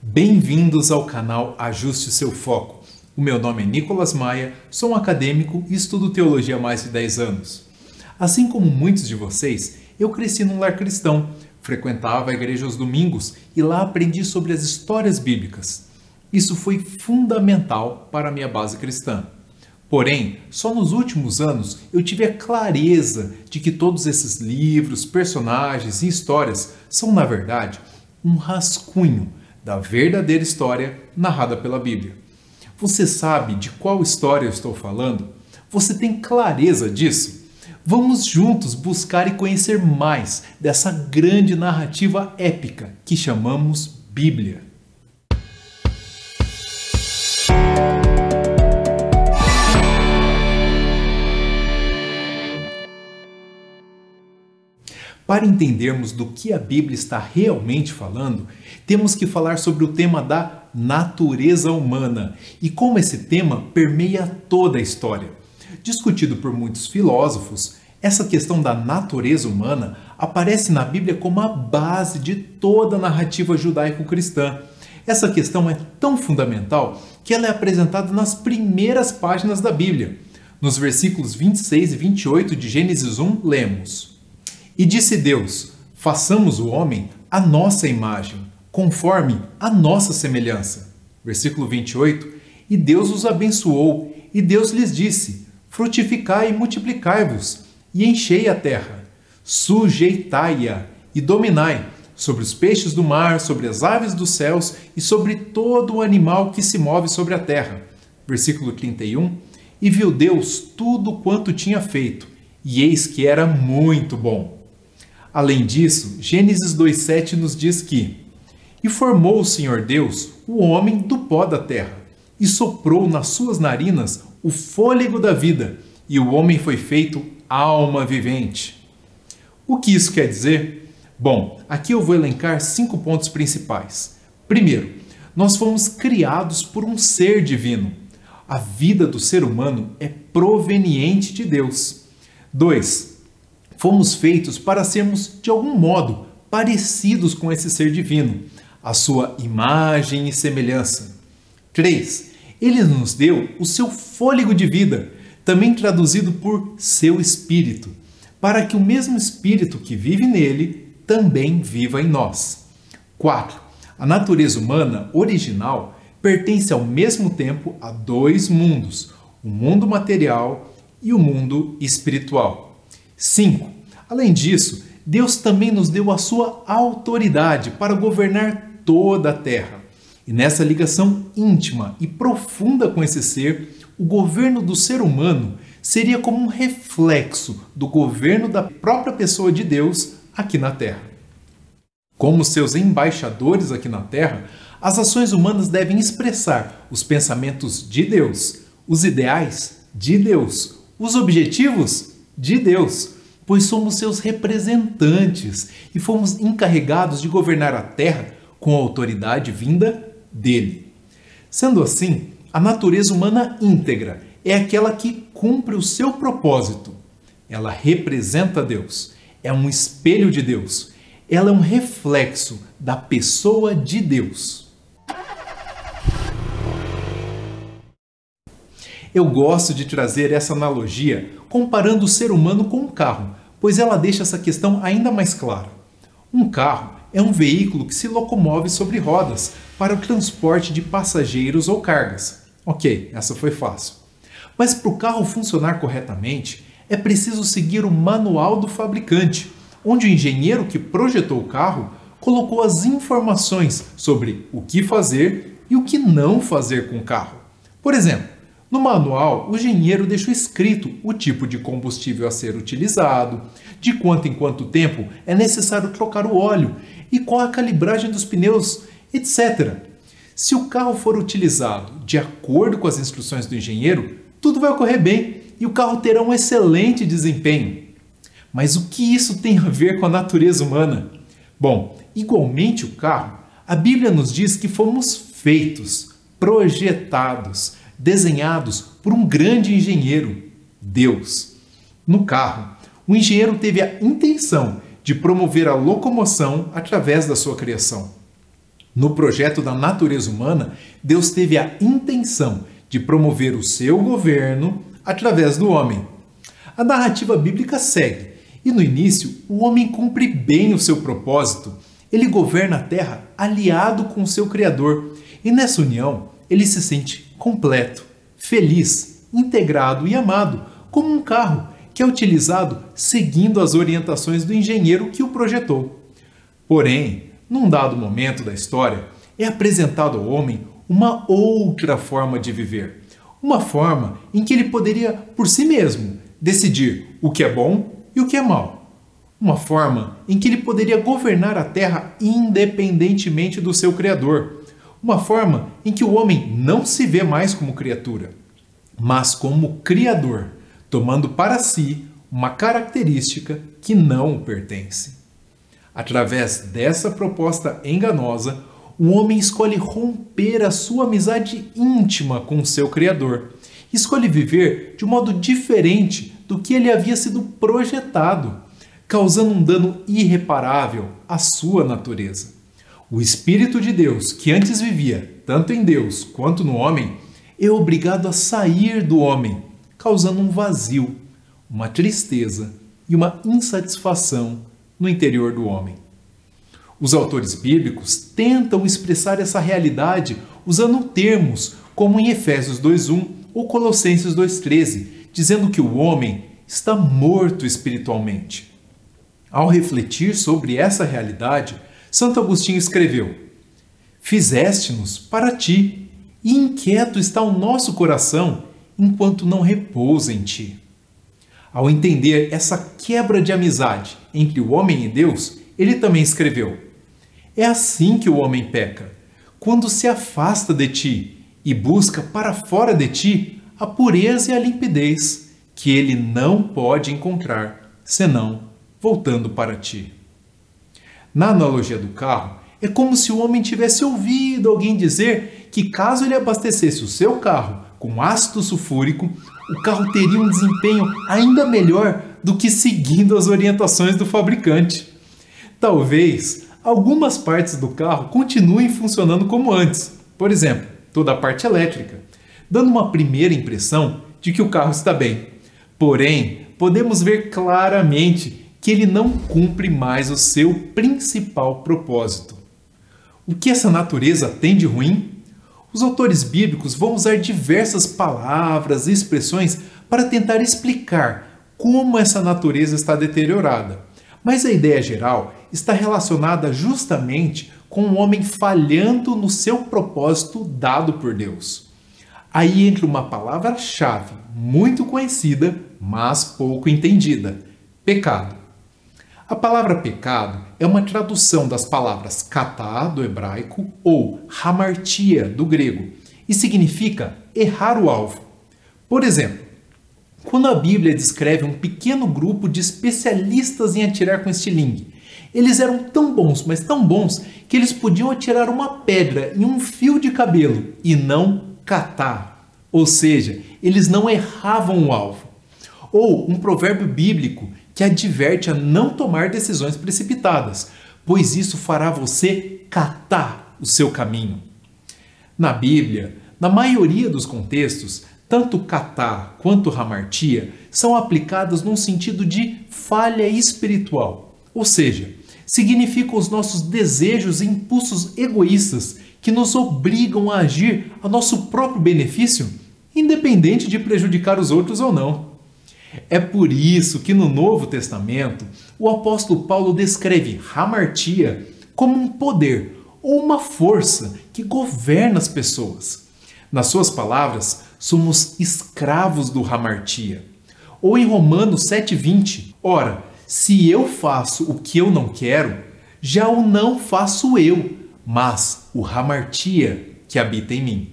Bem-vindos ao canal Ajuste o Seu Foco. O meu nome é Nicolas Maia, sou um acadêmico e estudo teologia há mais de 10 anos. Assim como muitos de vocês, eu cresci num lar cristão, frequentava a igreja aos domingos e lá aprendi sobre as histórias bíblicas. Isso foi fundamental para a minha base cristã. Porém, só nos últimos anos eu tive a clareza de que todos esses livros, personagens e histórias são, na verdade, um rascunho da verdadeira história narrada pela Bíblia. Você sabe de qual história eu estou falando? Você tem clareza disso? Vamos juntos buscar e conhecer mais dessa grande narrativa épica que chamamos Bíblia. Para entendermos do que a Bíblia está realmente falando, temos que falar sobre o tema da natureza humana e como esse tema permeia toda a história. Discutido por muitos filósofos, essa questão da natureza humana aparece na Bíblia como a base de toda a narrativa judaico-cristã. Essa questão é tão fundamental que ela é apresentada nas primeiras páginas da Bíblia. Nos versículos 26 e 28 de Gênesis 1, lemos: e disse Deus: façamos o homem à nossa imagem, conforme a nossa semelhança. Versículo 28. E Deus os abençoou, e Deus lhes disse: Frutificai e multiplicai-vos, e enchei a terra, sujeitai-a e dominai sobre os peixes do mar, sobre as aves dos céus e sobre todo o animal que se move sobre a terra. Versículo 31. E viu Deus tudo quanto tinha feito, e eis que era muito bom. Além disso, Gênesis 2,7 nos diz que: E formou o Senhor Deus o homem do pó da terra, e soprou nas suas narinas o fôlego da vida, e o homem foi feito alma vivente. O que isso quer dizer? Bom, aqui eu vou elencar cinco pontos principais. Primeiro, nós fomos criados por um ser divino. A vida do ser humano é proveniente de Deus. 2 fomos feitos para sermos, de algum modo, parecidos com esse ser divino, a sua imagem e semelhança. 3. Ele nos deu o seu fôlego de vida, também traduzido por seu espírito, para que o mesmo espírito que vive nele também viva em nós. 4. A natureza humana original pertence ao mesmo tempo a dois mundos, o mundo material e o mundo espiritual. 5. Além disso, Deus também nos deu a sua autoridade para governar toda a terra. E nessa ligação íntima e profunda com esse ser, o governo do ser humano seria como um reflexo do governo da própria pessoa de Deus aqui na terra. Como seus embaixadores aqui na terra, as ações humanas devem expressar os pensamentos de Deus, os ideais de Deus, os objetivos de Deus, pois somos seus representantes e fomos encarregados de governar a terra com a autoridade vinda dele. Sendo assim, a natureza humana íntegra é aquela que cumpre o seu propósito. Ela representa Deus, é um espelho de Deus, ela é um reflexo da pessoa de Deus. Eu gosto de trazer essa analogia comparando o ser humano com um carro, pois ela deixa essa questão ainda mais clara. Um carro é um veículo que se locomove sobre rodas para o transporte de passageiros ou cargas. Ok, essa foi fácil. Mas para o carro funcionar corretamente, é preciso seguir o manual do fabricante, onde o engenheiro que projetou o carro colocou as informações sobre o que fazer e o que não fazer com o carro. Por exemplo, no manual, o engenheiro deixou escrito o tipo de combustível a ser utilizado, de quanto em quanto tempo é necessário trocar o óleo e qual a calibragem dos pneus, etc. Se o carro for utilizado de acordo com as instruções do engenheiro, tudo vai ocorrer bem e o carro terá um excelente desempenho. Mas o que isso tem a ver com a natureza humana? Bom, igualmente o carro, a Bíblia nos diz que fomos feitos, projetados, desenhados por um grande engenheiro, Deus. No carro, o engenheiro teve a intenção de promover a locomoção através da sua criação. No projeto da natureza humana, Deus teve a intenção de promover o seu governo através do homem. A narrativa bíblica segue, e no início o homem cumpre bem o seu propósito. Ele governa a terra aliado com o seu Criador, e nessa união ele se sente completo, feliz, integrado e amado, como um carro que é utilizado seguindo as orientações do engenheiro que o projetou. Porém, num dado momento da história, é apresentado ao homem uma outra forma de viver. Uma forma em que ele poderia, por si mesmo, decidir o que é bom e o que é mal. Uma forma em que ele poderia governar a terra independentemente do seu Criador. Uma forma em que o homem não se vê mais como criatura, mas como Criador, tomando para si uma característica que não pertence. Através dessa proposta enganosa, o homem escolhe romper a sua amizade íntima com o seu Criador. Escolhe viver de um modo diferente do que ele havia sido projetado, causando um dano irreparável à sua natureza. O Espírito de Deus, que antes vivia tanto em Deus quanto no homem, é obrigado a sair do homem, causando um vazio, uma tristeza e uma insatisfação no interior do homem. Os autores bíblicos tentam expressar essa realidade usando termos como em Efésios 2:1 ou Colossenses 2:13, dizendo que o homem está morto espiritualmente. Ao refletir sobre essa realidade, Santo Agostinho escreveu: Fizeste-nos para ti, e inquieto está o nosso coração enquanto não repousa em ti. Ao entender essa quebra de amizade entre o homem e Deus, ele também escreveu: É assim que o homem peca, quando se afasta de ti e busca para fora de ti a pureza e a limpidez que ele não pode encontrar, senão voltando para ti. Na analogia do carro, é como se o homem tivesse ouvido alguém dizer que caso ele abastecesse o seu carro com ácido sulfúrico, o carro teria um desempenho ainda melhor do que seguindo as orientações do fabricante. Talvez algumas partes do carro continuem funcionando como antes, por exemplo, toda a parte elétrica, dando uma primeira impressão de que o carro está bem. Porém, podemos ver claramente que ele não cumpre mais o seu principal propósito. O que essa natureza tem de ruim? Os autores bíblicos vão usar diversas palavras e expressões para tentar explicar como essa natureza está deteriorada. Mas a ideia geral está relacionada justamente com o homem falhando no seu propósito dado por Deus. Aí entra uma palavra-chave muito conhecida, mas pouco entendida: pecado. A palavra pecado é uma tradução das palavras katá, do hebraico, ou hamartia, do grego, e significa errar o alvo. Por exemplo, quando a Bíblia descreve um pequeno grupo de especialistas em atirar com estilingue, eles eram tão bons, mas tão bons, que eles podiam atirar uma pedra em um fio de cabelo e não catar. Ou seja, eles não erravam o alvo. Ou um provérbio bíblico que adverte a não tomar decisões precipitadas, pois isso fará você catar o seu caminho. Na Bíblia, na maioria dos contextos, tanto catar quanto ramartia são aplicadas num sentido de falha espiritual, ou seja, significam os nossos desejos e impulsos egoístas que nos obrigam a agir a nosso próprio benefício, independente de prejudicar os outros ou não. É por isso que no Novo Testamento o apóstolo Paulo descreve hamartia como um poder ou uma força que governa as pessoas. Nas suas palavras, somos escravos do hamartia. Ou em Romanos 7:20, ora, se eu faço o que eu não quero, já o não faço eu, mas o hamartia que habita em mim.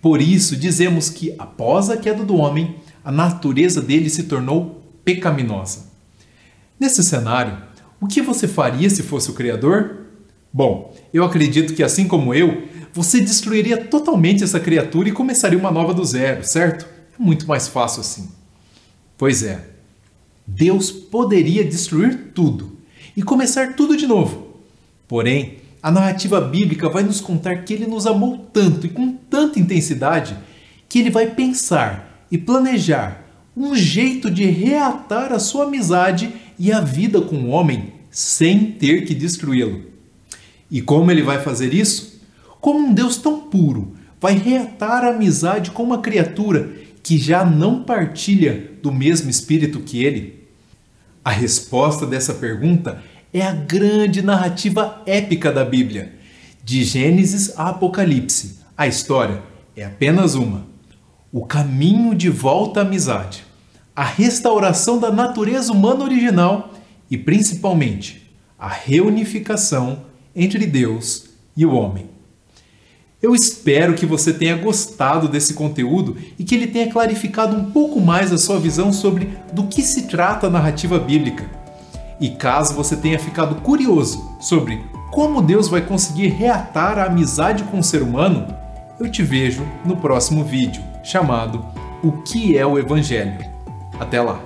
Por isso dizemos que após a queda do homem, a natureza dele se tornou pecaminosa. Nesse cenário, o que você faria se fosse o Criador? Bom, eu acredito que assim como eu, você destruiria totalmente essa criatura e começaria uma nova do zero, certo? É muito mais fácil assim. Pois é, Deus poderia destruir tudo e começar tudo de novo. Porém, a narrativa bíblica vai nos contar que ele nos amou tanto e com tanta intensidade que ele vai pensar e planejar um jeito de reatar a sua amizade e a vida com o homem sem ter que destruí-lo. E como ele vai fazer isso? Como um Deus tão puro vai reatar a amizade com uma criatura que já não partilha do mesmo espírito que ele? A resposta dessa pergunta é a grande narrativa épica da Bíblia. De Gênesis a Apocalipse, a história é apenas uma: o caminho de volta à amizade, a restauração da natureza humana original e, principalmente, a reunificação entre Deus e o homem. Eu espero que você tenha gostado desse conteúdo e que ele tenha clarificado um pouco mais a sua visão sobre do que se trata a narrativa bíblica. E caso você tenha ficado curioso sobre como Deus vai conseguir reatar a amizade com o ser humano, eu te vejo no próximo vídeo, chamado O que é o Evangelho? Até lá!